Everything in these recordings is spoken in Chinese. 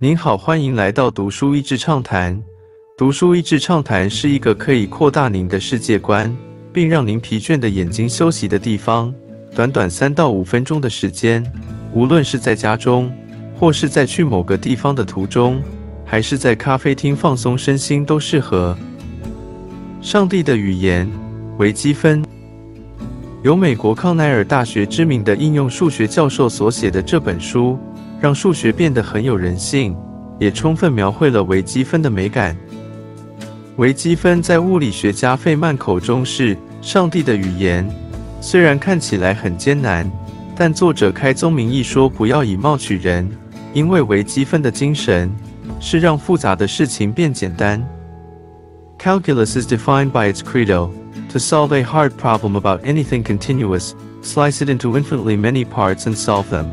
您好，欢迎来到读书益智畅谈。读书益智畅谈是一个可以扩大您的世界观，并让您疲倦的眼睛休息的地方。短短三到五分钟的时间，无论是在家中，或是在去某个地方的途中，还是在咖啡厅放松身心，都适合。上帝的语言，微积分。由美国康奈尔大学知名的应用数学教授所写的这本书，让数学变得很有人性，也充分描绘了微积分的美感。微积分在物理学家费曼口中是上帝的语言，虽然看起来很艰难，但作者开宗明义说不要以貌取人，因为微积分的精神是让复杂的事情变简单。Calculus is defined by its credo. To solve a hard problem about anything continuous, slice it into infinitely many parts and solve them.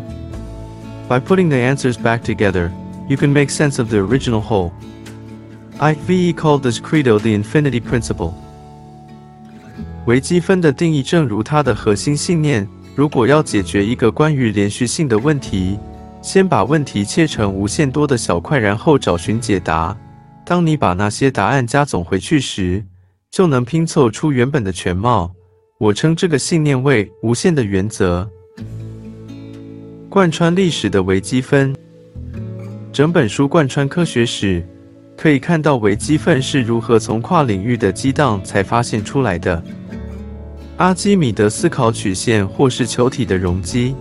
By putting the answers back together, you can make sense of the original whole. IVE called this credo the infinity principle. 微积分的定义正如它的核心信念：如果要解决一个关于连续性的问题，先把问题切成无限多的小块，然后找寻解答。当你把那些答案加总回去时，就能拼凑出原本的全貌。我称这个信念为无限的原则，贯穿历史的微积分。整本书贯穿科学史，可以看到微积分是如何从跨领域的激荡才发现出来的。阿基米德思考曲线，或是球体的容积。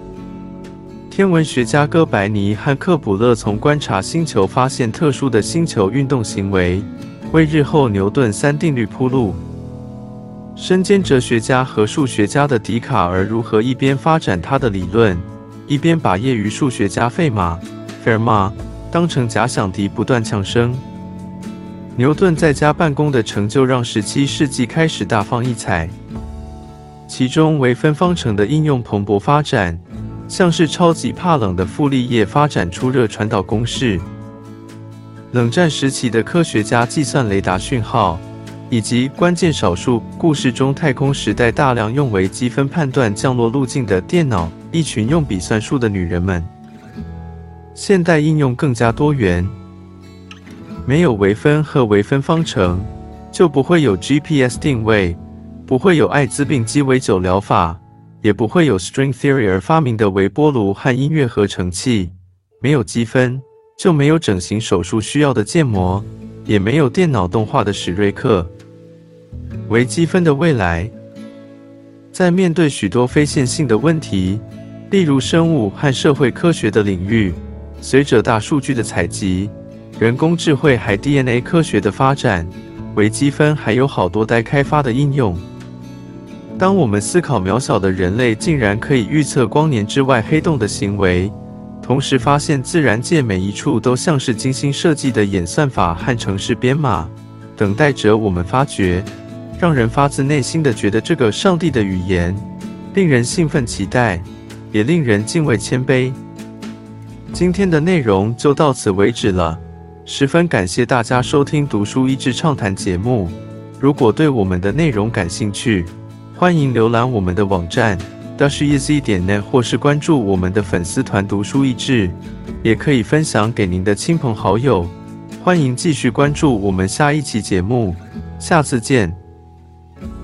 天文学家哥白尼和克卜勒从观察星球发现特殊的星球运动行为。为日后牛顿三定律铺路。身兼哲学家和数学家的笛卡尔如何一边发展他的理论，一边把业余数学家费马 （Fermat） 当成假想敌不断呛声。牛顿在家办公的成就让17世纪开始大放异彩，其中微分方程的应用蓬勃发展，像是超级怕冷的傅立叶发展出热传导公式。冷战时期的科学家计算雷达讯号，以及关键少数故事中太空时代大量用微积分判断降落路径的电脑，一群用笔算数的女人们。现代应用更加多元，没有微分和微分方程，就不会有 GPS 定位，不会有艾滋病鸡尾酒疗法，也不会有 String Theory 而发明的微波炉和音乐合成器。没有积分。就没有整形手术需要的建模，也没有电脑动画的史瑞克。微积分的未来，在面对许多非线性的问题，例如生物和社会科学的领域，随着大数据的采集、人工智慧还 DNA 科学的发展，微积分还有好多待开发的应用。当我们思考渺小的人类竟然可以预测光年之外黑洞的行为。同时发现自然界每一处都像是精心设计的演算法和城市编码，等待着我们发掘，让人发自内心的觉得这个上帝的语言令人兴奋期待，也令人敬畏谦卑。今天的内容就到此为止了，十分感谢大家收听读书益智畅谈节目。如果对我们的内容感兴趣，欢迎浏览我们的网站。到是 e z 点 net 或是关注我们的粉丝团读书益智，也可以分享给您的亲朋好友。欢迎继续关注我们下一期节目，下次见。